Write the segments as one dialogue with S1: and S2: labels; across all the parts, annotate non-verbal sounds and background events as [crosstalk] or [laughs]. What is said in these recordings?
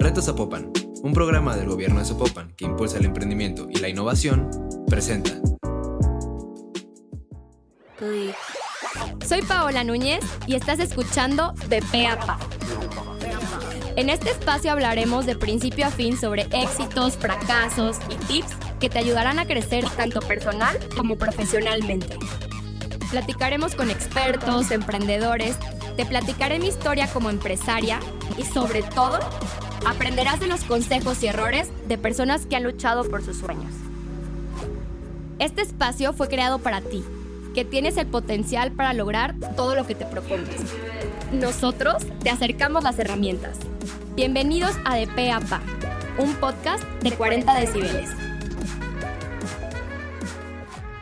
S1: Reto Zapopan, un programa del gobierno de Zapopan que impulsa el emprendimiento y la innovación, presenta.
S2: Soy Paola Núñez y estás escuchando De Peapa. En este espacio hablaremos de principio a fin sobre éxitos, fracasos y tips que te ayudarán a crecer tanto personal como profesionalmente. Platicaremos con expertos, emprendedores, te platicaré mi historia como empresaria y sobre todo aprenderás de los consejos y errores de personas que han luchado por sus sueños. Este espacio fue creado para ti, que tienes el potencial para lograr todo lo que te propongas. Nosotros te acercamos las herramientas. Bienvenidos a De P a un podcast de 40 decibeles.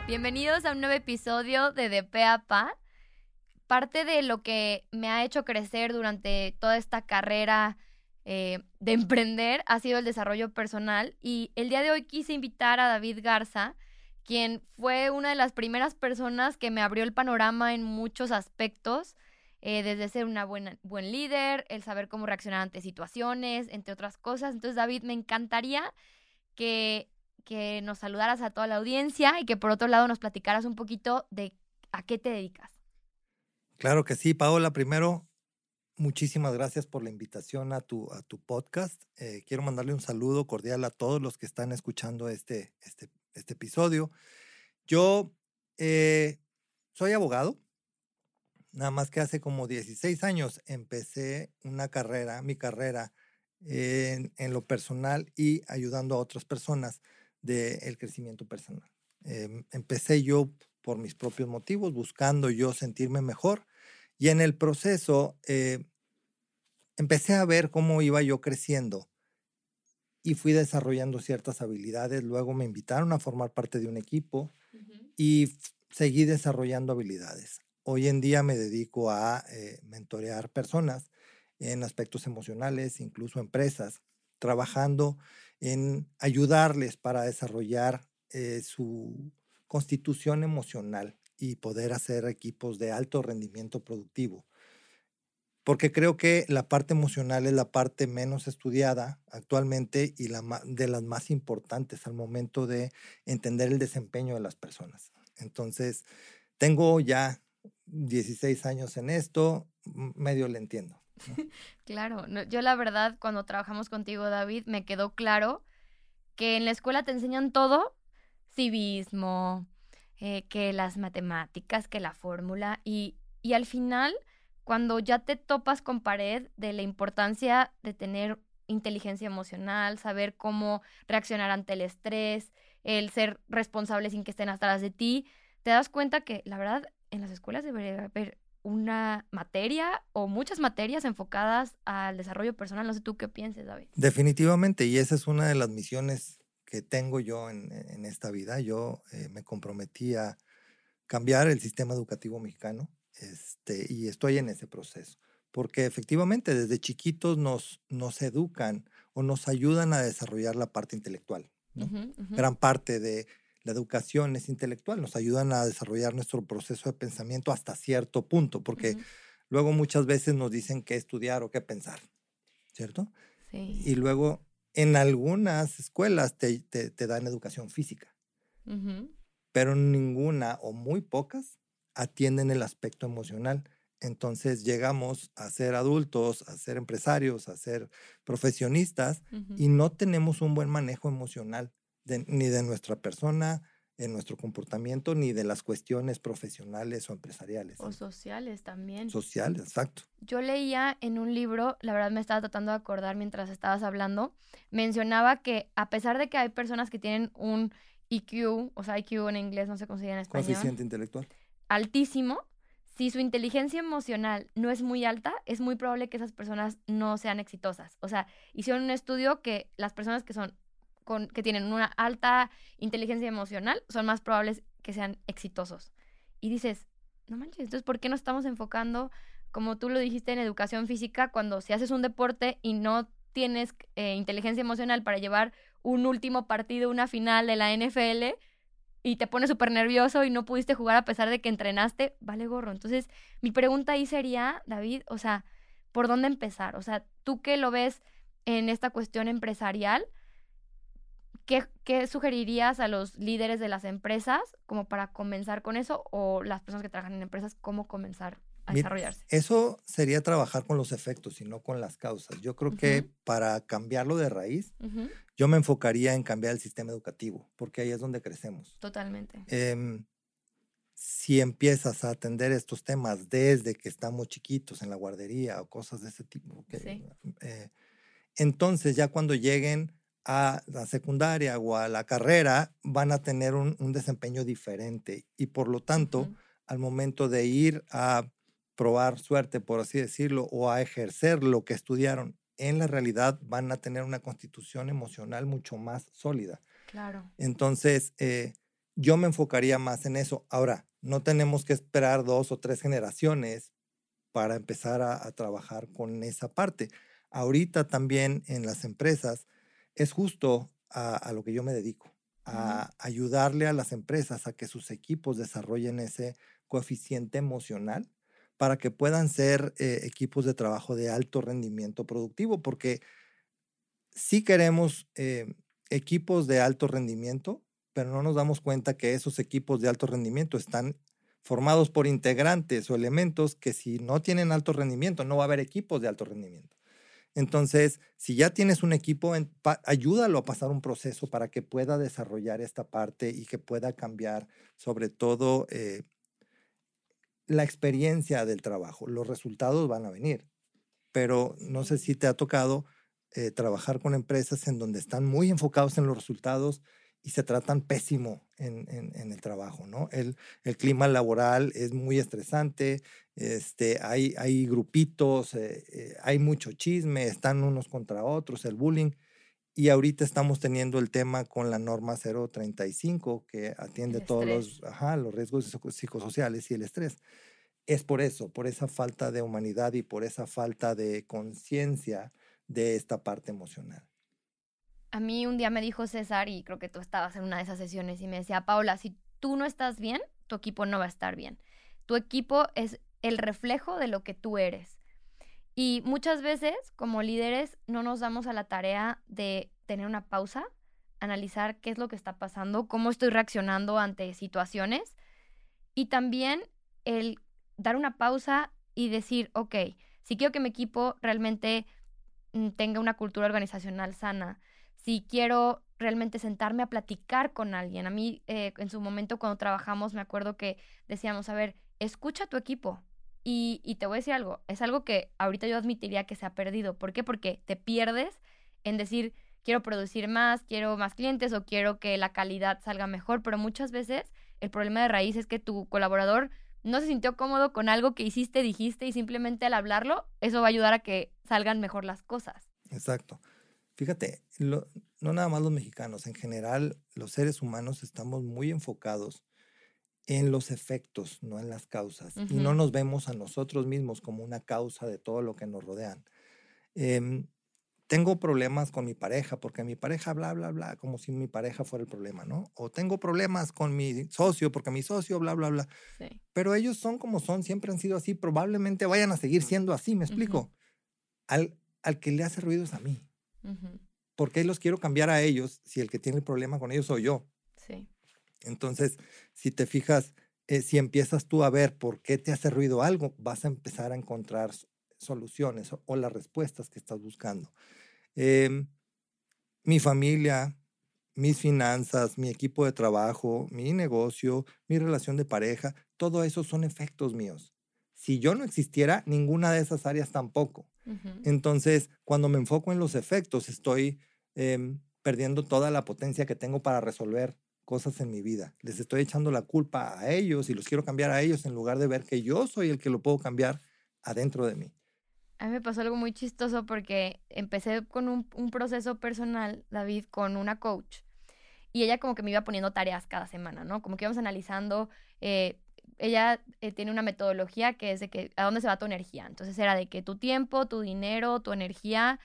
S2: Bienvenidos a un nuevo episodio de De P a Pa. Parte de lo que me ha hecho crecer durante toda esta carrera eh, de emprender ha sido el desarrollo personal y el día de hoy quise invitar a David Garza, quien fue una de las primeras personas que me abrió el panorama en muchos aspectos eh, desde ser una buena, buen líder, el saber cómo reaccionar ante situaciones, entre otras cosas. Entonces, David, me encantaría que, que nos saludaras a toda la audiencia y que por otro lado nos platicaras un poquito de a qué te dedicas.
S3: Claro que sí, Paola. Primero, muchísimas gracias por la invitación a tu, a tu podcast. Eh, quiero mandarle un saludo cordial a todos los que están escuchando este, este, este episodio. Yo eh, soy abogado, Nada más que hace como 16 años empecé una carrera, mi carrera en, lo personal y ayudando a otras personas del crecimiento personal. Em, empecé yo por mis propios motivos, buscando yo sentirme mejor y en el proceso eh, empecé a ver cómo iba yo creciendo y fui desarrollando ciertas habilidades. Luego me invitaron a formar parte de un equipo y seguí desarrollando habilidades. Hoy en día me dedico a eh, mentorear personas en aspectos emocionales, incluso empresas, trabajando en ayudarles para desarrollar eh, su constitución emocional y poder hacer equipos de alto rendimiento productivo. Porque creo que la parte emocional es la parte menos estudiada actualmente y la de las más importantes al momento de entender el desempeño de las personas. Entonces, tengo ya 16 años en esto, medio le entiendo. [laughs]
S2: claro, yo la verdad cuando trabajamos contigo, David, me quedó claro que en la escuela te enseñan todo, civismo, eh, que las matemáticas, que la fórmula, y, y al final, cuando ya te topas con pared de la importancia de tener inteligencia emocional, saber cómo reaccionar ante el estrés, el ser responsable sin que estén atrás de ti, te das cuenta que la verdad en las escuelas debería haber una materia o muchas materias enfocadas al desarrollo personal. No sé tú qué pienses, David.
S3: Definitivamente, y esa es una de las misiones que tengo yo en, esta vida. Yo eh, me comprometí a cambiar el sistema educativo mexicano este, y estoy en ese proceso. Porque efectivamente desde chiquitos nos, nos educan o nos ayudan a desarrollar la parte intelectual. Gran parte de la educación es intelectual, nos ayudan a desarrollar nuestro proceso de pensamiento hasta cierto punto, porque luego muchas veces nos dicen qué estudiar o qué pensar, ¿cierto? Sí. Y luego en algunas escuelas te, dan educación física, pero ninguna o muy pocas atienden el aspecto emocional. Entonces llegamos a ser adultos, a ser empresarios, a ser profesionistas y no tenemos un buen manejo emocional ni de nuestra persona, en nuestro comportamiento, ni de las cuestiones profesionales o empresariales.
S2: O sociales también.
S3: Sociales, exacto.
S2: Yo leía en un libro, la verdad me estaba tratando de acordar mientras estabas hablando, mencionaba que a pesar de que hay personas que tienen un IQ, o sea, IQ en inglés, no se llama en español.
S3: Coeficiente intelectual.
S2: Altísimo. Si su inteligencia emocional no es muy alta, es muy probable que esas personas no sean exitosas. O sea, hicieron un estudio que las personas que son que tienen una alta inteligencia emocional son más probables que sean exitosos. Y dices, no manches, entonces, ¿por qué no estamos enfocando, como tú lo dijiste, en educación física, cuando si haces un deporte y no tienes eh, inteligencia emocional para llevar un último partido, una final de la NFL, y te pones súper nervioso y no pudiste jugar a pesar de que entrenaste, vale gorro. Entonces, mi pregunta ahí sería, David, o sea, ¿por dónde empezar? O sea, tú que lo ves en esta cuestión empresarial, ¿qué, ¿qué, sugerirías a los líderes de las empresas como para comenzar con eso o las personas que trabajan en empresas, cómo comenzar a desarrollarse?
S3: Eso sería trabajar con los efectos y no con las causas. Yo creo que para cambiarlo de raíz, yo me enfocaría en cambiar el sistema educativo, porque ahí es donde crecemos.
S2: Totalmente.
S3: Eh, si empiezas a atender estos temas desde que estamos chiquitos en la guardería o cosas de ese tipo, eh, entonces ya cuando lleguen a la secundaria o a la carrera van a tener un, desempeño diferente y por lo tanto al momento de ir a probar suerte, por así decirlo, o a ejercer lo que estudiaron en la realidad van a tener una constitución emocional mucho más sólida.
S2: Claro.
S3: Entonces, eh, yo me enfocaría más en eso. Ahora, no tenemos que esperar dos o tres generaciones para empezar a, trabajar con esa parte. Ahorita también en las empresas es justo a, lo que yo me dedico, a ayudarle a las empresas a que sus equipos desarrollen ese coeficiente emocional para que puedan ser eh, equipos de trabajo de alto rendimiento productivo, porque si queremos eh, equipos de alto rendimiento, pero no nos damos cuenta que esos equipos de alto rendimiento están formados por integrantes o elementos que si no tienen alto rendimiento, no va a haber equipos de alto rendimiento. Entonces, si ya tienes un equipo, ayúdalo a pasar un proceso para que pueda desarrollar esta parte y que pueda cambiar sobre todo eh, la experiencia del trabajo. Los resultados van a venir, pero no sé si te ha tocado eh, trabajar con empresas en donde están muy enfocados en los resultados y se tratan pésimo en, en, el trabajo, ¿no? El, el, clima laboral es muy estresante, este, hay, hay grupitos, eh, eh, hay mucho chisme, están unos contra otros, el bullying. Y ahorita estamos teniendo el tema con la norma 035 que atiende todos los, ajá, los riesgos psicosociales y el estrés. Es por eso, por esa falta de humanidad y por esa falta de conciencia de esta parte emocional.
S2: A mí un día me dijo César, y creo que tú estabas en una de esas sesiones, y me decía, Paula, si tú no estás bien, tu equipo no va a estar bien. Tu equipo es el reflejo de lo que tú eres. Y muchas veces, como líderes, no nos damos a la tarea de tener una pausa, analizar qué es lo que está pasando, cómo estoy reaccionando ante situaciones, y también el dar una pausa y decir, ok, si quiero que mi equipo realmente mm, tenga una cultura organizacional sana, si quiero realmente sentarme a platicar con alguien. A mí, eh, en su momento, cuando trabajamos, me acuerdo que decíamos, a ver, escucha a tu equipo. Y, y, te voy a decir algo, es algo que ahorita yo admitiría que se ha perdido. ¿Por qué? Porque te pierdes en decir, quiero producir más, quiero más clientes o quiero que la calidad salga mejor, pero muchas veces el problema de raíz es que tu colaborador no se sintió cómodo con algo que hiciste, dijiste y simplemente al hablarlo, eso va a ayudar a que salgan mejor las cosas.
S3: Exacto. Fíjate, no nada más los mexicanos, en general los seres humanos estamos muy enfocados en los efectos, no en las causas. Y no nos vemos a nosotros mismos como una causa de todo lo que nos rodean. Em, tengo problemas con mi pareja porque mi pareja bla, bla, bla, como si mi pareja fuera el problema, ¿no? O tengo problemas con mi socio porque mi socio bla, bla, bla. Pero ellos son como son, siempre han sido así, probablemente vayan a seguir siendo así, ¿me explico? al, al que le hace ruido es a mí. ¿Por qué los quiero cambiar a ellos si el que tiene el problema con ellos soy yo?
S2: Sí.
S3: Entonces, si te fijas, eh, si empiezas tú a ver por qué te hace ruido algo, vas a empezar a encontrar soluciones o, las respuestas que estás buscando. Em, mi familia, mis finanzas, mi equipo de trabajo, mi negocio, mi relación de pareja, todo eso son efectos míos. Si yo no existiera, ninguna de esas áreas tampoco. Entonces, cuando me enfoco en los efectos, estoy em, perdiendo toda la potencia que tengo para resolver cosas en mi vida. Les estoy echando la culpa a ellos y los quiero cambiar a ellos en lugar de ver que yo soy el que lo puedo cambiar adentro de mí.
S2: A mí me pasó algo muy chistoso porque empecé con un, un proceso personal, David, con una coach. Y ella como que me iba poniendo tareas cada semana, ¿no? Como que íbamos analizando eh, ella eh, tiene una metodología que es de que a dónde se va tu energía. Entonces era de que tu tiempo, tu dinero, tu energía.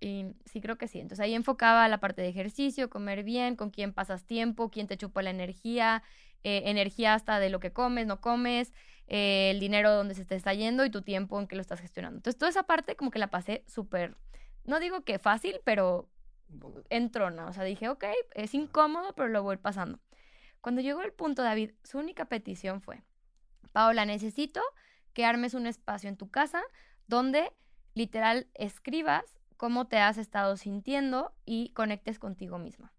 S2: Y sí, creo que sí. Entonces ahí enfocaba la parte de ejercicio, comer bien, con quién pasas tiempo, quién te chupa la energía, eh, energía hasta de lo que comes, no comes, eh, el dinero donde se te está yendo y tu tiempo en que lo estás gestionando. Entonces toda esa parte como que la pasé súper no digo que fácil, pero entrona. O sea, dije, ok, es incómodo, pero lo voy pasando. Cuando llegó el punto, David, su única petición fue, Paola, necesito que armes un espacio en tu casa donde literal escribas cómo te has estado sintiendo y conectes contigo misma.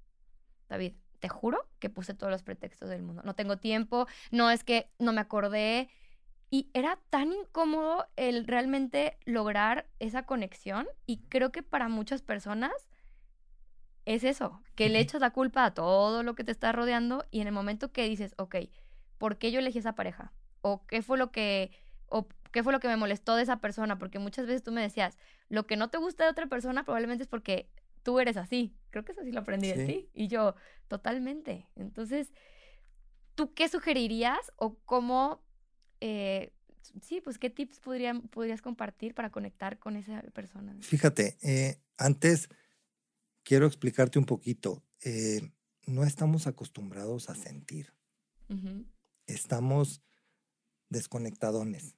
S2: David, te juro que puse todos los pretextos del mundo. No tengo tiempo, no es que no me acordé. Y era tan incómodo el realmente lograr esa conexión y creo que para muchas personas es eso, que le echas la culpa a todo lo que te está rodeando y en el momento que dices, ok, ¿por qué yo elegí esa pareja? ¿O qué fue lo que, o qué fue lo que me molestó de esa persona? Porque muchas veces tú me decías, lo que no te gusta de otra persona probablemente es porque tú eres así. Creo que eso sí lo aprendí de ti. Y yo, totalmente. Entonces, ¿tú qué sugerirías o cómo, eh, sí, pues qué tips podrían, podrías compartir para conectar con esa persona?
S3: Fíjate, eh, antes quiero explicarte un poquito. Eh, no estamos acostumbrados a sentir. Estamos desconectadones.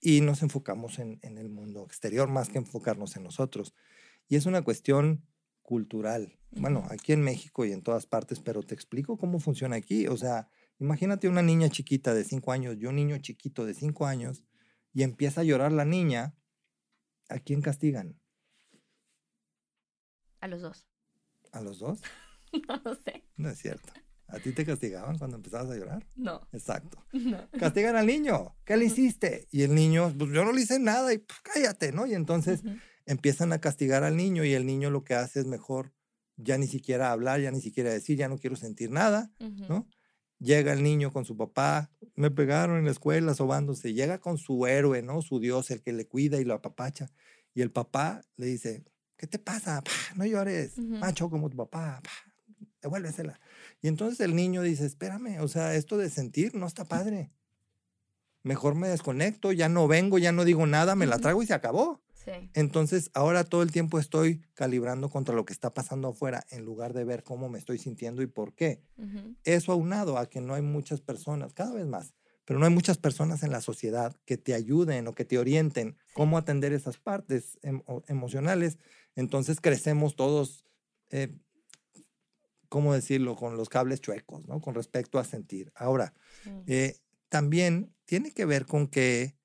S3: Y nos enfocamos en, el mundo exterior más que enfocarnos en nosotros. Y es una cuestión cultural. Bueno, aquí en México y en todas partes, pero te explico cómo funciona aquí. O sea, imagínate una niña chiquita de cinco años y un niño chiquito de cinco años y empieza a llorar la niña. ¿A quién castigan?
S2: A los dos.
S3: ¿A los dos? [laughs]
S2: no lo sé.
S3: No es cierto. ¿A ti te castigaban cuando empezabas a llorar?
S2: No.
S3: Exacto. [laughs] No. Castigan al niño. ¿Qué le hiciste? Y el niño, pues yo no le hice nada y pues, cállate, ¿no? Y entonces empiezan a castigar al niño y el niño lo que hace es mejor ya ni siquiera hablar, ya ni siquiera decir, ya no quiero sentir nada, ¿no? Llega el niño con su papá, me pegaron en la escuela sobándose, llega con su héroe, ¿no? Su Dios, el que le cuida y lo apapacha. Y el papá le dice, ¿qué te pasa? no llores, macho como tu papá, devuélvesela. Y entonces el niño dice, espérame, o sea, esto de sentir no está padre. Mejor me desconecto, ya no vengo, ya no digo nada, me la trago y se acabó. Entonces, ahora todo el tiempo estoy calibrando contra lo que está pasando afuera en lugar de ver cómo me estoy sintiendo y por qué. Eso aunado a que no hay muchas personas, cada vez más, pero no hay muchas personas en la sociedad que te ayuden o que te orienten cómo atender esas partes emocionales entonces crecemos todos, eh, ¿cómo decirlo?, con los cables chuecos, ¿no? Con respecto a sentir. Ahora, eh, también tiene que ver con que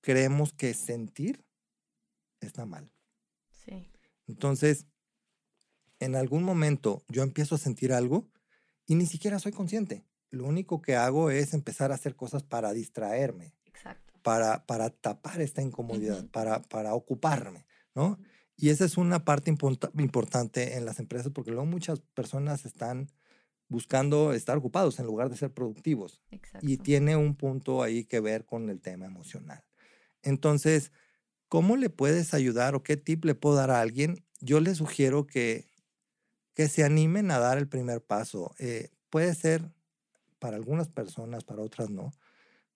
S3: creemos que sentir está mal.
S2: Sí.
S3: Entonces, en algún momento yo empiezo a sentir algo y ni siquiera soy consciente. Lo único que hago es empezar a hacer cosas para distraerme.
S2: Exacto.
S3: Para, para tapar esta incomodidad, para, para ocuparme, ¿no? Y esa es una parte importante en las empresas porque luego muchas personas están buscando estar ocupados en lugar de ser productivos. Y tiene un punto ahí que ver con el tema emocional. Entonces, ¿cómo le puedes ayudar o qué tip le puedo dar a alguien? Yo le sugiero que, que se animen a dar el primer paso. Eh, puede ser para algunas personas, para otras no.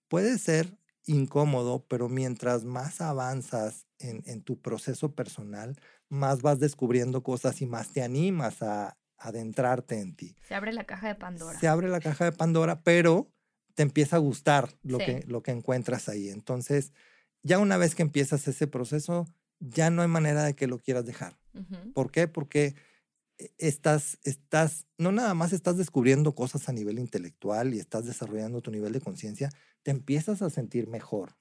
S3: Puede ser incómodo, pero mientras más avanzas en, tu proceso personal, más vas descubriendo cosas y más te animas a, adentrarte en ti.
S2: Se abre la caja de Pandora.
S3: Se abre la caja de Pandora, pero te empieza a gustar lo, que, lo que encuentras ahí. Entonces, ya una vez que empiezas ese proceso, ya no hay manera de que lo quieras dejar. ¿Por qué? Porque e, estás, estás, no nada más estás descubriendo cosas a nivel intelectual y estás desarrollando tu nivel de conciencia, te empiezas a sentir mejor.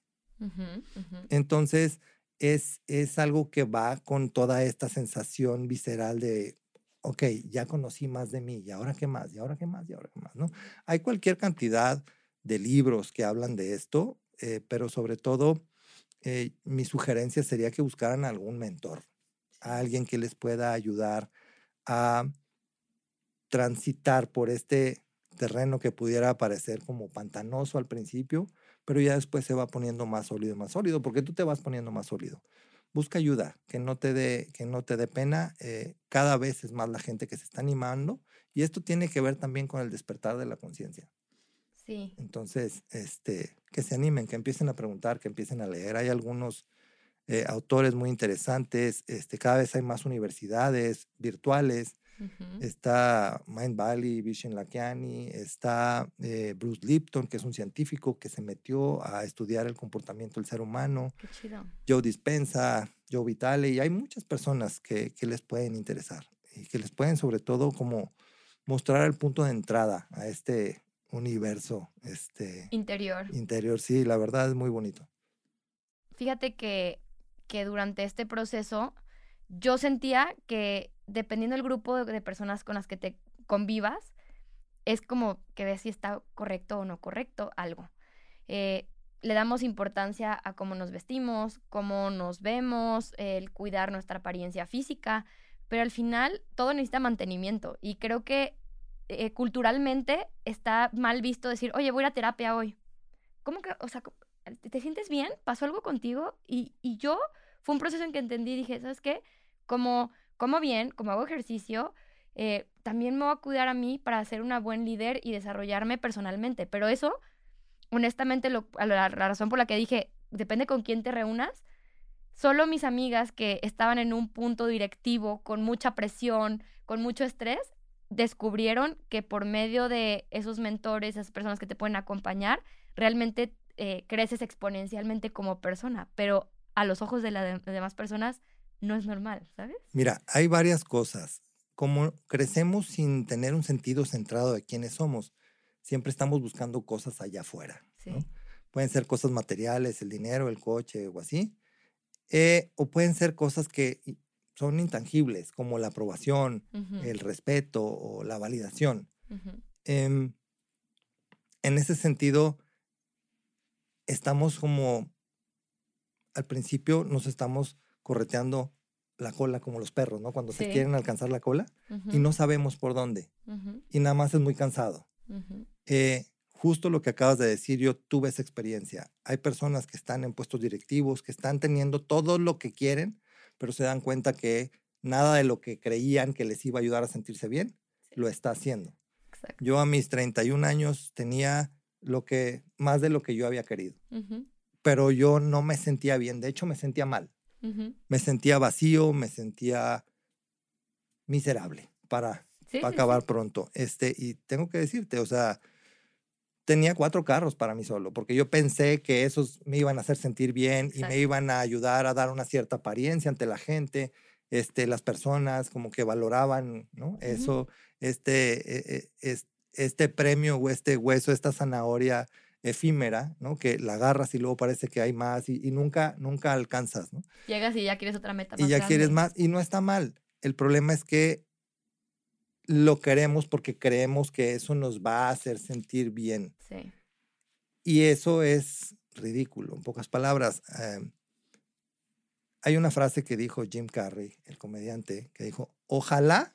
S3: Entonces, es, es algo que va con toda esta sensación visceral de, ok, ya conocí más de mí, y ahora qué más, y ahora qué más, y ahora qué más, ¿no? Hay cualquier cantidad de libros que hablan de esto, eh, pero sobre todo, eh, mi sugerencia sería que buscaran algún mentor, a alguien que les pueda ayudar a transitar por este terreno que pudiera parecer como pantanoso al principio, pero ya después se va poniendo más sólido, más sólido, porque tú te vas poniendo más sólido. Busca ayuda, que no te dé, que no te dé pena. Eh, cada vez es más la gente que se está animando y esto tiene que ver también con el despertar de la conciencia.
S2: Sí.
S3: Entonces, este, que se animen, que empiecen a preguntar, que empiecen a leer. Hay algunos eh, autores muy interesantes. Este, cada vez hay más universidades virtuales. Está Mind Valley, Vishen Lakiani, está eh, Bruce Lipton, que es un científico que se metió a estudiar el comportamiento del ser humano.
S2: Qué chido.
S3: Joe Dispensa, Joe Vitale, y hay muchas personas que, que les pueden interesar y que les pueden sobre todo como mostrar el punto de entrada a este universo este
S2: interior.
S3: Interior, sí, la verdad es muy bonito.
S2: Fíjate que, que durante este proceso yo sentía que dependiendo del grupo de, personas con las que te convivas, es como que ves si está correcto o no correcto algo. Eh, le damos importancia a cómo nos vestimos, cómo nos vemos, el cuidar nuestra apariencia física, pero al final todo necesita mantenimiento y creo que eh, culturalmente está mal visto decir, oye, voy a terapia hoy. ¿Cómo que, o sea, te sientes bien? ¿Pasó algo contigo? Y, y yo, fue un proceso en que entendí, dije, ¿sabes qué? Como como bien, como hago ejercicio, eh, también me voy a cuidar a mí para ser una buen líder y desarrollarme personalmente. Pero eso, honestamente, lo, la, razón por la que dije, depende con quién te reúnas, solo mis amigas que estaban en un punto directivo, con mucha presión, con mucho estrés, descubrieron que por medio de esos mentores, esas personas que te pueden acompañar, realmente eh, creces exponencialmente como persona. Pero a los ojos de las demás personas no es normal, ¿sabes?
S3: Mira, hay varias cosas. Como crecemos sin tener un sentido centrado de quiénes somos, siempre estamos buscando cosas allá afuera. Pueden ser cosas materiales, el dinero, el coche o así. Eh, o pueden ser cosas que son intangibles, como la aprobación, el respeto o la validación. Em, en ese sentido, estamos como, al principio nos estamos correteando la cola como los perros, ¿no? Cuando se quieren alcanzar la cola y no sabemos por dónde. Y nada más es muy cansado. Eh, justo lo que acabas de decir, yo tuve esa experiencia. Hay personas que están en puestos directivos, que están teniendo todo lo que quieren, pero se dan cuenta que nada de lo que creían que les iba a ayudar a sentirse bien, lo está haciendo. Yo a mis 31 años tenía lo que, más de lo que yo había querido, pero yo no me sentía bien, de hecho me sentía mal. Me sentía vacío, me sentía miserable para, acabar pronto. Este, y tengo que decirte, o sea, tenía cuatro carros para mí solo, porque yo pensé que esos me iban a hacer sentir bien y me iban a ayudar a dar una cierta apariencia ante la gente, este, las personas como que valoraban, ¿no? Eso, este, e, e, este premio o este hueso, esta zanahoria efímera, ¿no? Que la agarras y luego parece que hay más y, nunca, nunca alcanzas, ¿no?
S2: Llegas y ya quieres otra meta
S3: más Y ya quieres más y no está mal. El problema es que lo queremos porque creemos que eso nos va a hacer sentir bien.
S2: Sí.
S3: Y eso es ridículo, en pocas palabras. Em, hay una frase que dijo Jim Carrey, el comediante, que dijo, ojalá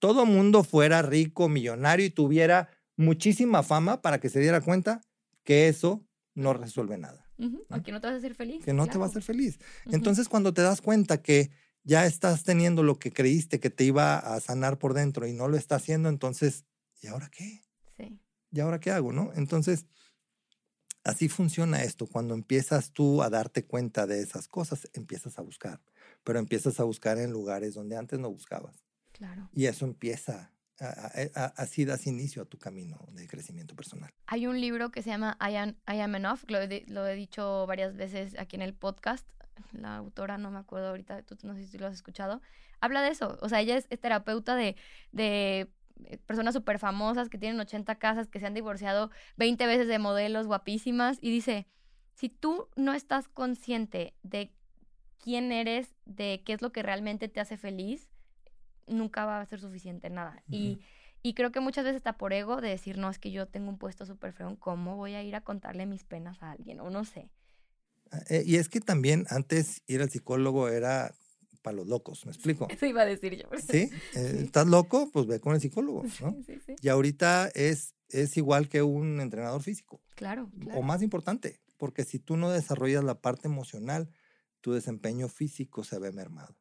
S3: todo mundo fuera rico, millonario y tuviera muchísima fama para que se diera cuenta que eso no resuelve nada.
S2: Que no te vas a hacer feliz.
S3: Que no te va a hacer feliz. Entonces, cuando te das cuenta que ya estás teniendo lo que creíste que te iba a sanar por dentro y no lo está haciendo, entonces, ¿y ahora qué?
S2: Sí.
S3: ¿Y ahora qué hago, no? Entonces, así funciona esto. Cuando empiezas tú a darte cuenta de esas cosas, empiezas a buscar. Pero empiezas a buscar en lugares donde antes no buscabas.
S2: Claro.
S3: Y eso empieza así das inicio a tu camino de crecimiento personal.
S2: Hay un libro que se llama I Am, I Am Enough, lo he, dicho varias veces aquí en el podcast. La autora, no me acuerdo ahorita, tú no sé si lo has escuchado, habla de eso. O sea, ella es, terapeuta de, de eh, personas súper famosas que tienen 80 casas, que se han divorciado 20 veces de modelos guapísimas y dice, si tú no estás consciente de quién eres, de qué es lo que realmente te hace feliz, nunca va a ser suficiente nada. y, y, creo que muchas veces está por ego de decir, no, es que yo tengo un puesto súper feo, ¿cómo voy a ir a contarle mis penas a alguien? O no sé.
S3: Ah, eh, y es que también antes ir al psicólogo era para los locos, ¿me explico? [laughs]
S2: Eso iba a decir yo.
S3: ¿Sí? [laughs] Eh, ¿Estás loco? Pues ve con el psicólogo, [laughs] ¿no?
S2: Sí, sí,
S3: y ahorita es, es igual que un entrenador físico.
S2: Claro, claro.
S3: O más importante, porque si tú no desarrollas la parte emocional, tu desempeño físico se ve mermado.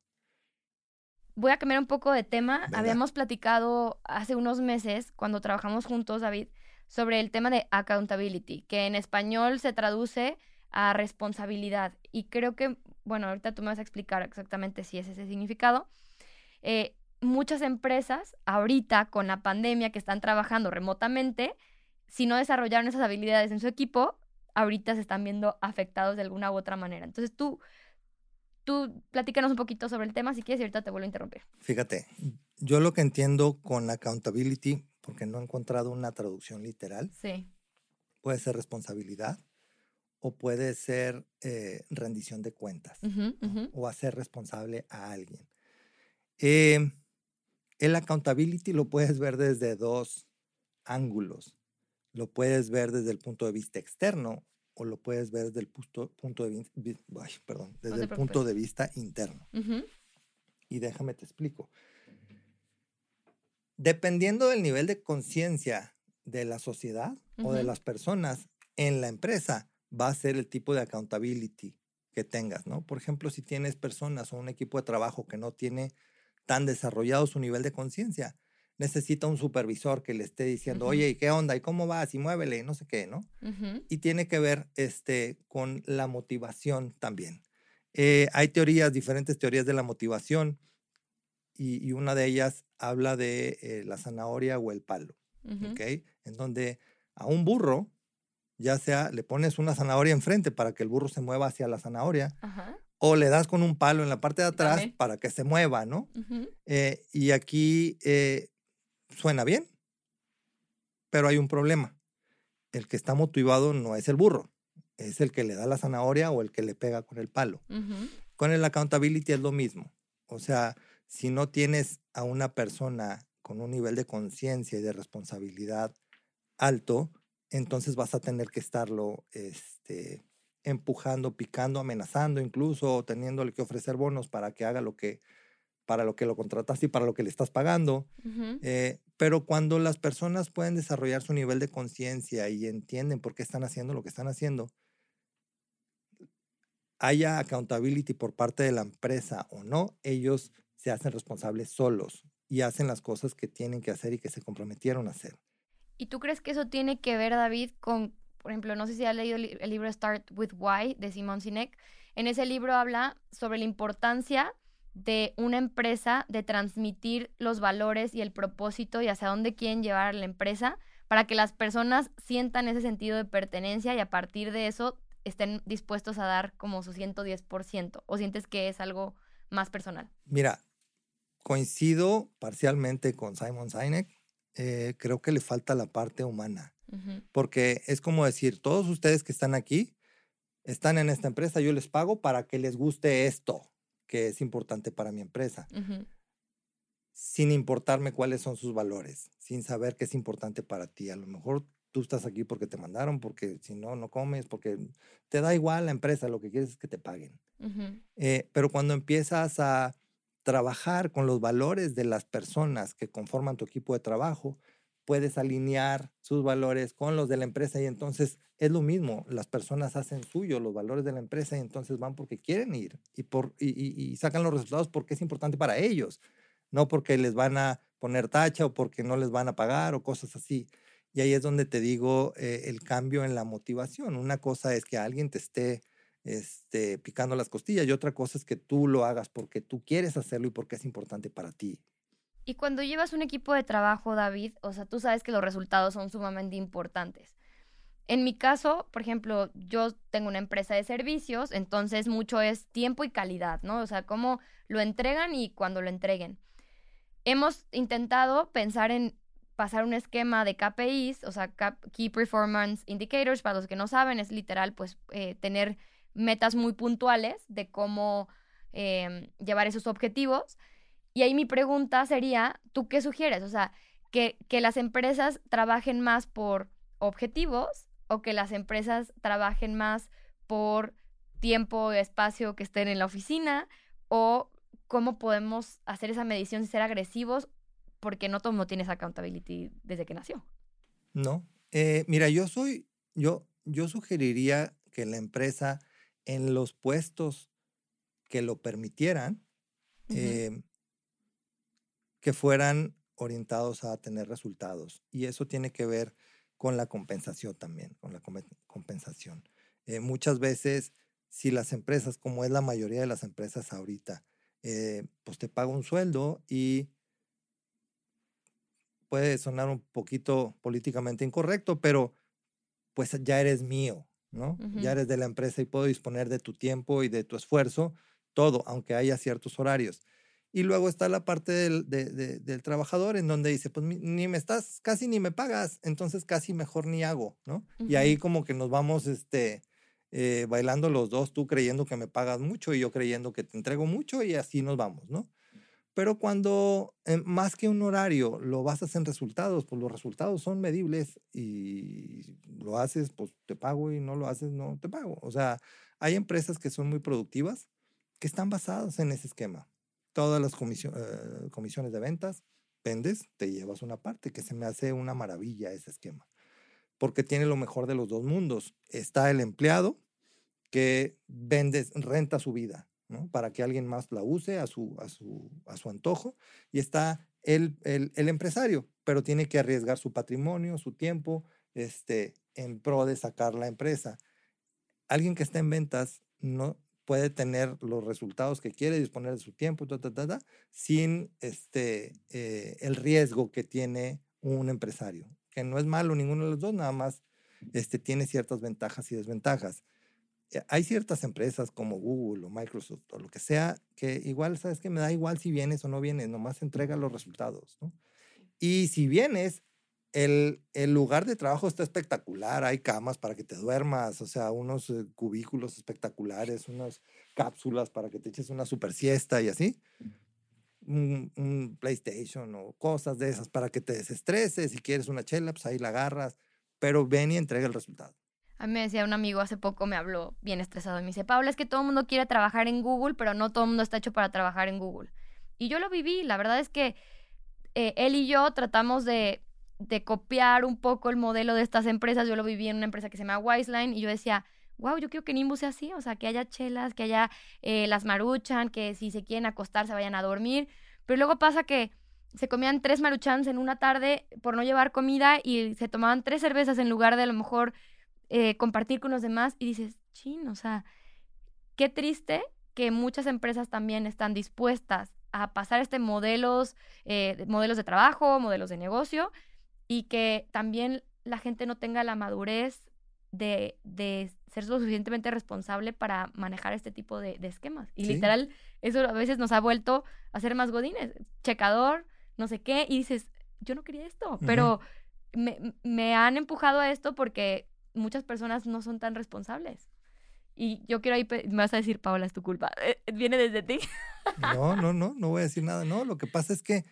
S2: Voy a cambiar un poco de tema. Habíamos platicado hace unos meses, cuando trabajamos juntos, David, sobre el tema de accountability, que en español se traduce a responsabilidad. Y creo que bueno, ahorita tú me vas a explicar exactamente si es ese significado. Eh, muchas empresas ahorita con la pandemia que están trabajando remotamente, si no desarrollaron esas habilidades en su equipo, ahorita se están viendo afectados de alguna u otra manera. Entonces tú, tú platícanos un poquito sobre el tema si quieres y ahorita te vuelvo a interrumpir.
S3: Fíjate, yo lo que entiendo con accountability, porque no he encontrado una traducción literal,
S2: Sí.
S3: puede ser responsabilidad o puede ser eh, rendición de cuentas
S2: ujú.
S3: o hacer responsable a alguien. Eh, el accountability lo puedes ver desde dos ángulos. Lo puedes ver desde el punto de vista externo o lo puedes ver desde el punto, punto de vista, perdón, desde
S2: te
S3: el punto
S2: preocupes.
S3: de vista interno. Y déjame te explico. Dependiendo del nivel de conciencia de la sociedad o de las personas en la empresa, va a ser el tipo de accountability que tengas, ¿no? Por ejemplo, si tienes personas o un equipo de trabajo que no tiene tan desarrollado su nivel de conciencia, necesita un supervisor que le esté diciendo,
S2: Ujú.
S3: oye, ¿y qué onda? ¿Y cómo vas? Y muévele, y no sé qué, ¿no?
S2: ujú.
S3: y tiene que ver este, con la motivación también. Eh, hay teorías, diferentes teorías de la motivación, y, y una de ellas habla de eh, la zanahoria o el palo,
S2: Ujú.
S3: ¿ok? En donde a un burro, ya sea le pones una zanahoria enfrente para que el burro se mueva hacia la zanahoria, o le das con un palo en la parte de atrás
S2: También.
S3: para que se mueva, ¿no? Eh, y aquí eh, suena bien, pero hay un problema. El que está motivado no es el burro, es el que le da la zanahoria o el que le pega con el palo. Con el accountability es lo mismo. O sea, si no tienes a una persona con un nivel de conciencia y de responsabilidad alto, entonces vas a tener que estarlo este, empujando, picando, amenazando, incluso teniéndole que ofrecer bonos para que haga lo que, para lo que lo contrataste y para lo que le estás pagando. Eh, pero cuando las personas pueden desarrollar su nivel de conciencia y entienden por qué están haciendo lo que están haciendo, haya accountability por parte de la empresa o no, ellos se hacen responsables solos y hacen las cosas que tienen que hacer y que se comprometieron a hacer.
S2: ¿Y tú crees que eso tiene que ver, David, con, por ejemplo, no sé si has leído el, li- el libro Start with Why de Simon Sinek? En ese libro habla sobre la importancia de una empresa de transmitir los valores y el propósito y hacia dónde quieren llevar a la empresa para que las personas sientan ese sentido de pertenencia y a partir de eso estén dispuestos a dar como su 110% o sientes que es algo más personal.
S3: Mira, coincido parcialmente con Simon Sinek. eh, creo que le falta la parte humana. Porque es como decir, todos ustedes que están aquí, están en esta empresa, yo les pago para que les guste esto, que es importante para mi empresa, sin importarme cuáles son sus valores, sin saber qué es importante para ti. A lo mejor tú estás aquí porque te mandaron, porque si no, no comes, porque te da igual la empresa, lo que quieres es que te paguen. Eh, pero cuando empiezas a trabajar con los valores de las personas que conforman tu equipo de trabajo, puedes alinear sus valores con los de la empresa y entonces es lo mismo, las personas hacen suyo los valores de la empresa y entonces van porque quieren ir y, por, y, sacan los resultados porque es importante para ellos, no porque les van a poner tacha o porque no les van a pagar o cosas así. Y ahí es donde te digo eh, el cambio en la motivación. Una cosa es que alguien te esté este, picando las costillas y otra cosa es que tú lo hagas porque tú quieres hacerlo y porque es importante para ti.
S2: Y cuando llevas un equipo de trabajo, David, o sea, tú sabes que los resultados son sumamente importantes. En mi caso, por ejemplo, yo tengo una empresa de servicios, entonces mucho es tiempo y calidad, ¿no? O sea, cómo lo entregan y cuando lo entreguen. Hemos intentado pensar en pasar un esquema de KPIs, o sea, Key Performance Indicators, para los que no saben, es literal, pues, eh, tener metas muy puntuales de cómo em, llevar esos objetivos. Y ahí mi pregunta sería, ¿tú qué sugieres? O sea, que, que las empresas trabajen más por objetivos o que las empresas trabajen más por tiempo y espacio que estén en la oficina o cómo podemos hacer esa medición sin ser agresivos porque no todo mundo tiene esa accountability desde que nació.
S3: ¿No? Eh, mira, yo soy, yo, yo sugeriría que la empresa en los puestos que lo permitieran, eh, que fueran orientados a tener resultados. Y eso tiene que ver con la compensación también, con la compensación. Eh, muchas veces si las empresas, como es la mayoría de las empresas ahorita, eh, pues te paga un sueldo y puede sonar un poquito políticamente incorrecto, pero pues ya eres mío, ¿no? Ya eres de la empresa y puedo disponer de tu tiempo y de tu esfuerzo, todo, aunque haya ciertos horarios. Y luego está la parte del, del trabajador en donde dice, pues ni me estás, casi ni me pagas, entonces casi mejor ni hago, ¿no? Y ahí como que nos vamos, este, eh, bailando los dos, tú creyendo que me pagas mucho y yo creyendo que te entrego mucho y así nos vamos, ¿no? Pero cuando eh, más que un horario lo basas en resultados, pues los resultados son medibles y lo haces, pues te pago y no lo haces, no te pago. O sea, hay empresas que son muy productivas que están basadas en ese esquema. Todas las eh, comisiones de ventas, vendes, te llevas una parte, que se me hace una maravilla ese esquema. Porque tiene lo mejor de los dos mundos. Está el empleado que vende, renta su vida, para que alguien más la use a su, a su, a su antojo. Y está el, el, el, empresario, pero tiene que arriesgar su patrimonio, su tiempo, este, en pro de sacar la empresa. Alguien que está en ventas no puede tener los resultados que quiere, disponer de su tiempo, sin este, eh, el riesgo que tiene un empresario, que no es malo ninguno de los dos, nada más este, tiene ciertas ventajas y desventajas. Eh, hay ciertas empresas como Google o Microsoft o lo que sea que igual, sabes que me da igual si vienes o no vienes, nomás entrega los resultados, ¿no? Y si vienes, el, el, lugar de trabajo está espectacular, hay camas para que te duermas, o sea, unos eh, cubículos espectaculares, unas cápsulas para que te eches una super siesta y así. Un, un, PlayStation o cosas de esas para que te desestreses. Si quieres una chela, pues ahí la agarras, pero ven y entrega el resultado.
S2: A mí me decía un amigo hace poco, me habló bien estresado y me dice, Paula, es que todo el mundo quiere trabajar en Google, pero no todo el mundo está hecho para trabajar en Google. Y yo lo viví, la verdad es que eh, él y yo tratamos de, de, copiar un poco el modelo de estas empresas. Yo lo viví en una empresa que se llama Wiseline y yo decía, wow, yo quiero que Nimbus sea así, o sea, que haya chelas, que haya eh, las maruchan, que si se quieren acostar se vayan a dormir. Pero luego pasa que se comían tres maruchans en una tarde por no llevar comida y se tomaban tres cervezas en lugar de a lo mejor eh, compartir con los demás y dices, chin, o sea, qué triste que muchas empresas también están dispuestas a pasar este modelos, eh, modelos de trabajo, modelos de negocio y que también la gente no tenga la madurez de, de ser lo suficientemente responsable para manejar este tipo de, esquemas. Y literal, eso a veces nos ha vuelto a ser más godines, checador, no sé qué, y dices, yo no quería esto, pero me, me han empujado a esto porque muchas personas no son tan responsables. Y yo quiero ahí, me vas a decir, Paola, es tu culpa. [laughs] Viene desde ti.
S3: No, no, no, no voy a decir nada. No, lo que pasa es que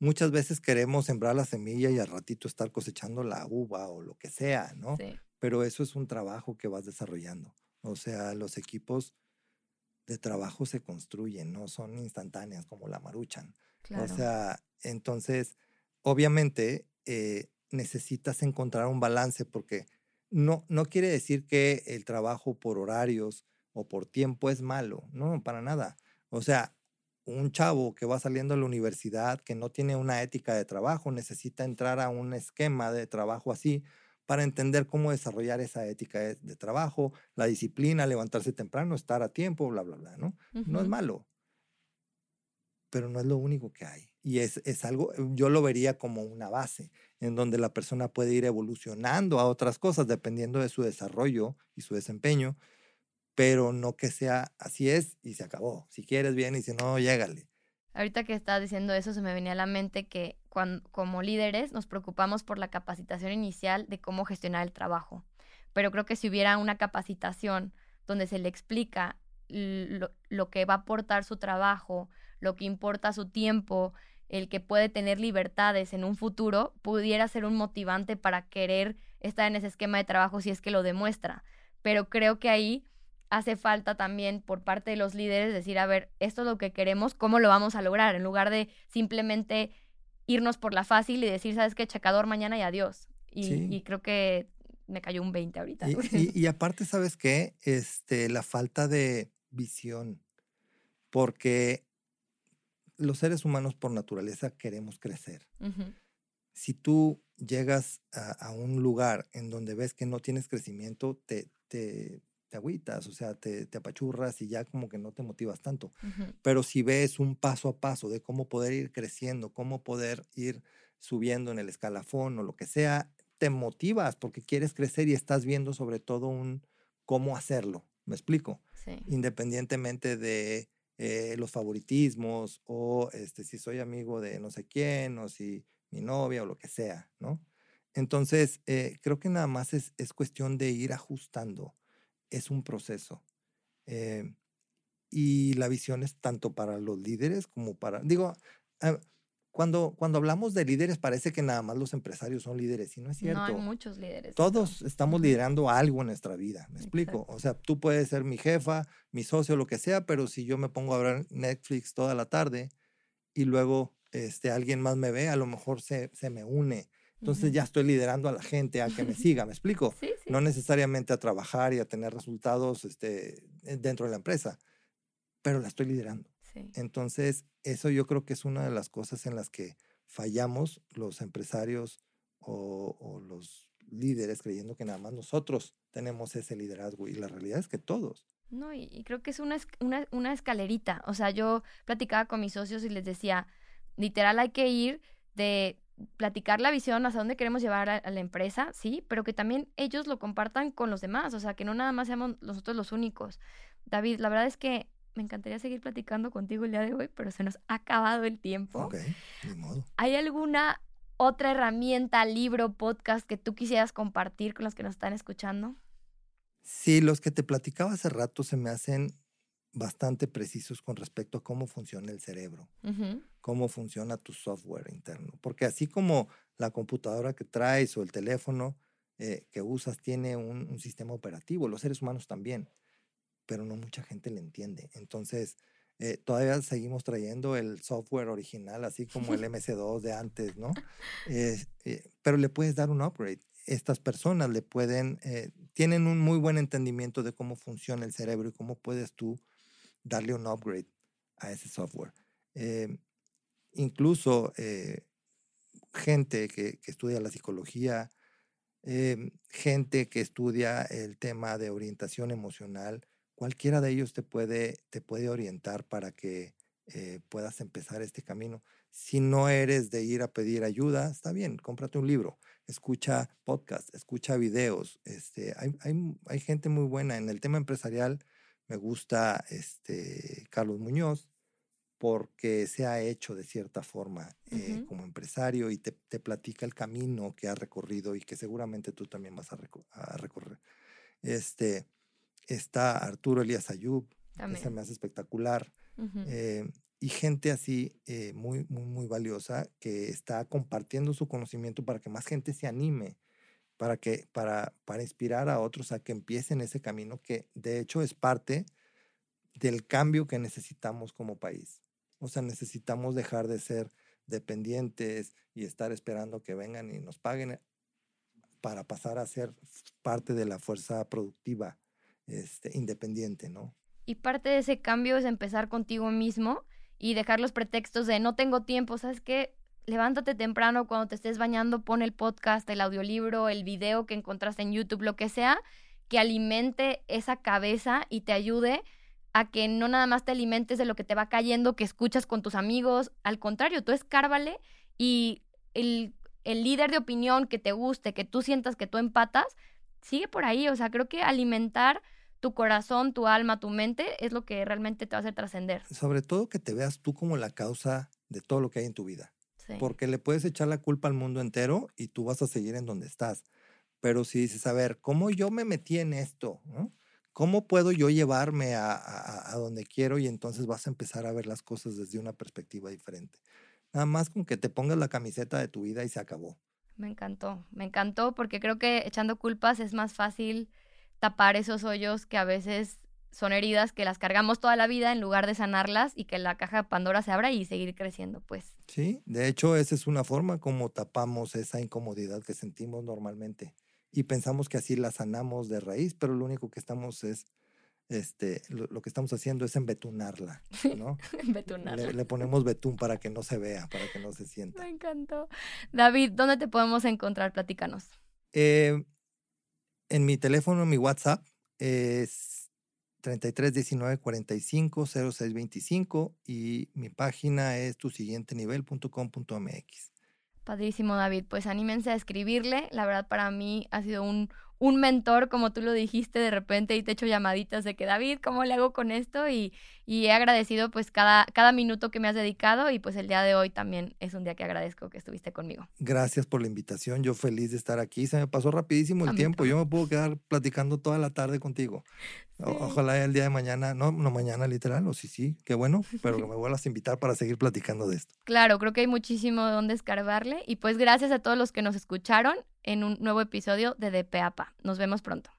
S3: muchas veces queremos sembrar la semilla y al ratito estar cosechando la uva o lo que sea, ¿no? Sí. Pero eso es un trabajo que vas desarrollando. O sea, los equipos de trabajo se construyen, no son instantáneas como la maruchan. O sea, entonces, obviamente, eh, necesitas encontrar un balance porque no, no quiere decir que el trabajo por horarios o por tiempo es malo, no, para nada. O sea, un chavo que va saliendo de la universidad, que no tiene una ética de trabajo, necesita entrar a un esquema de trabajo así para entender cómo desarrollar esa ética de, trabajo, la disciplina, levantarse temprano, estar a tiempo, bla, bla, bla, ¿no? No es malo, pero no es lo único que hay. Y es, es, algo, yo lo vería como una base en donde la persona puede ir evolucionando a otras cosas dependiendo de su desarrollo y su desempeño, pero no que sea así es y se acabó. Si quieres bien y si no, llégale.
S2: Ahorita que estás diciendo eso, se me venía a la mente que cuando, como líderes nos preocupamos por la capacitación inicial de cómo gestionar el trabajo. Pero creo que si hubiera una capacitación donde se le explica lo, lo que va a aportar su trabajo, lo que importa su tiempo, el que puede tener libertades en un futuro, pudiera ser un motivante para querer estar en ese esquema de trabajo si es que lo demuestra. Pero creo que ahí hace falta también por parte de los líderes decir, a ver, esto es lo que queremos, ¿cómo lo vamos a lograr? En lugar de simplemente irnos por la fácil y decir, ¿sabes qué? Checador mañana y adiós. Y, creo que me cayó un 20 ahorita. [laughs]
S3: Y, y, aparte, ¿sabes qué? Este, la falta de visión. Porque los seres humanos por naturaleza queremos crecer. Si tú llegas a, un lugar en donde ves que no tienes crecimiento, te, te, te agüitas, o sea, te, te apachurras y ya como que no te motivas tanto. Pero si ves un paso a paso de cómo poder ir creciendo, cómo poder ir subiendo en el escalafón o lo que sea, te motivas porque quieres crecer y estás viendo sobre todo un cómo hacerlo. ¿Me explico?
S2: Sí.
S3: Independientemente de eh, los favoritismos o este, si soy amigo de no sé quién o si mi novia o lo que sea, ¿no? Entonces, eh, creo que nada más es, es cuestión de ir ajustando. Es un proceso. Eh, y la visión es tanto para los líderes como para, digo, ah, cuando, cuando hablamos de líderes parece que nada más los empresarios son líderes y no es cierto.
S2: No, hay muchos líderes.
S3: Todos estamos liderando algo en nuestra vida, ¿me explico?
S2: Exacto.
S3: O sea, tú puedes ser mi jefa, mi socio, lo que sea, pero si yo me pongo a ver Netflix toda la tarde y luego este, alguien más me ve, a lo mejor se, se me une. Entonces
S2: Ujú.
S3: ya estoy liderando a la gente a que me [laughs] siga, ¿me explico?
S2: Sí, sí.
S3: No necesariamente a trabajar y a tener resultados este, eh, dentro de la empresa, pero la estoy liderando.
S2: sí.
S3: Entonces, eso yo creo que es una de las cosas en las que fallamos los empresarios o, o los líderes creyendo que nada más nosotros tenemos ese liderazgo y la realidad es que todos.
S2: No, y, y creo que es una, una, una escalerita. O sea, yo platicaba con mis socios y les decía, literal hay que ir de platicar la visión hacia dónde queremos llevar a, a la empresa, sí, pero que también ellos lo compartan con los demás, o sea, que no nada más seamos nosotros los únicos. David, la verdad es que me encantaría seguir platicando contigo el día de hoy, pero se nos ha acabado el tiempo.
S3: Ok, ni modo.
S2: ¿Hay alguna otra herramienta, libro, podcast que tú quisieras compartir con los que nos están escuchando?
S3: Sí, los que te platicaba hace rato se me hacen bastante precisos con respecto a cómo funciona el cerebro.
S2: Ujú,
S3: cómo funciona tu software interno. Porque así como la computadora que traes o el teléfono eh, que usas tiene un, un sistema operativo, los seres humanos también, pero no mucha gente le entiende. Entonces, eh, todavía seguimos trayendo el software original, así como el [laughs] MC2 de antes, ¿no? Eh, eh, pero le puedes dar un upgrade. Estas personas le pueden, eh, tienen un muy buen entendimiento de cómo funciona el cerebro y cómo puedes tú darle un upgrade a ese software. Eh, incluso eh, gente que, que estudia la psicología, eh, gente que estudia el tema de orientación emocional, cualquiera de ellos te puede, te puede orientar para que eh, puedas empezar este camino. Si no eres de ir a pedir ayuda, está bien, cómprate un libro, escucha podcast, escucha videos. Este, hay, hay, hay gente muy buena en el tema empresarial. Me gusta este, Carlos Muñoz porque se ha hecho de cierta forma eh, como empresario y te, te platica el camino que ha recorrido y que seguramente tú también vas a, reco- a recorrer. Este, está Arturo Elías Ayub, que se
S2: También.
S3: me hace espectacular. Eh, y gente así eh, muy, muy, muy valiosa que está compartiendo su conocimiento para que más gente se anime, para, que, para, para inspirar a otros a que empiecen ese camino que de hecho es parte del cambio que necesitamos como país. O sea, necesitamos dejar de ser dependientes y estar esperando que vengan y nos paguen eh, para pasar a ser parte de la fuerza productiva este, independiente, ¿no?
S2: Y parte de ese cambio es empezar contigo mismo y dejar los pretextos de no tengo tiempo, ¿sabes qué? Levántate temprano cuando te estés bañando, pon el podcast, el audiolibro, el video que encontraste en YouTube, lo que sea, que alimente esa cabeza y te ayude a que no nada más te alimentes de lo que te va cayendo, que escuchas con tus amigos, al contrario, tú escárvale y el, el líder de opinión que te guste, que tú sientas que tú empatas, sigue por ahí, o sea, creo que alimentar tu corazón, tu alma, tu mente es lo que realmente te va a hacer trascender.
S3: Sobre todo que te veas tú como la causa de todo lo que hay en tu vida.
S2: Sí.
S3: Porque le puedes echar la culpa al mundo entero y tú vas a seguir en donde estás. Pero si dices, a ver, ¿cómo yo me metí en esto? ¿no? ¿Cómo puedo yo llevarme a, a- a donde quiero? Y entonces vas a empezar a ver las cosas desde una perspectiva diferente. Nada más con que te pongas la camiseta de tu vida y se acabó.
S2: Me encantó, me encantó porque creo que echando culpas es más fácil tapar esos hoyos que a veces son heridas que las cargamos toda la vida en lugar de sanarlas y que la caja de Pandora se abra y seguir creciendo, pues.
S3: Sí, de hecho, esa es una forma como tapamos esa incomodidad que sentimos normalmente. Y pensamos que así la sanamos de raíz, pero lo único que estamos es, este, lo, lo que estamos haciendo es embetunarla, ¿no? [laughs]
S2: Betunarla.
S3: le, le ponemos betún para que no se vea, para que no se sienta.
S2: Me encantó. David, ¿dónde te podemos encontrar? Platícanos.
S3: Eh, en mi teléfono, en mi WhatsApp, es 33 19 45 06 25 y mi página es tu siguiente nivel.com.mx.
S2: Padrísimo, David. Pues anímense a escribirle. La verdad, para mí ha sido un, un mentor, como tú lo dijiste, de repente y te echo llamaditas de que David, ¿cómo le hago con esto? Y, y he agradecido pues cada, cada minuto que me has dedicado y pues el día de hoy también es un día que agradezco que estuviste conmigo.
S3: Gracias por la invitación, yo feliz de estar aquí, se me pasó rapidísimo el tiempo, yo me puedo quedar platicando toda la tarde contigo. Ojalá el día de mañana, no, no mañana literal, o sí, sí, qué bueno, pero que me [laughs] vuelvas a invitar para seguir platicando de esto.
S2: Claro, creo que hay muchísimo donde escarbarle y pues gracias a todos los que nos escucharon en un nuevo episodio de DPAPA. Nos vemos pronto.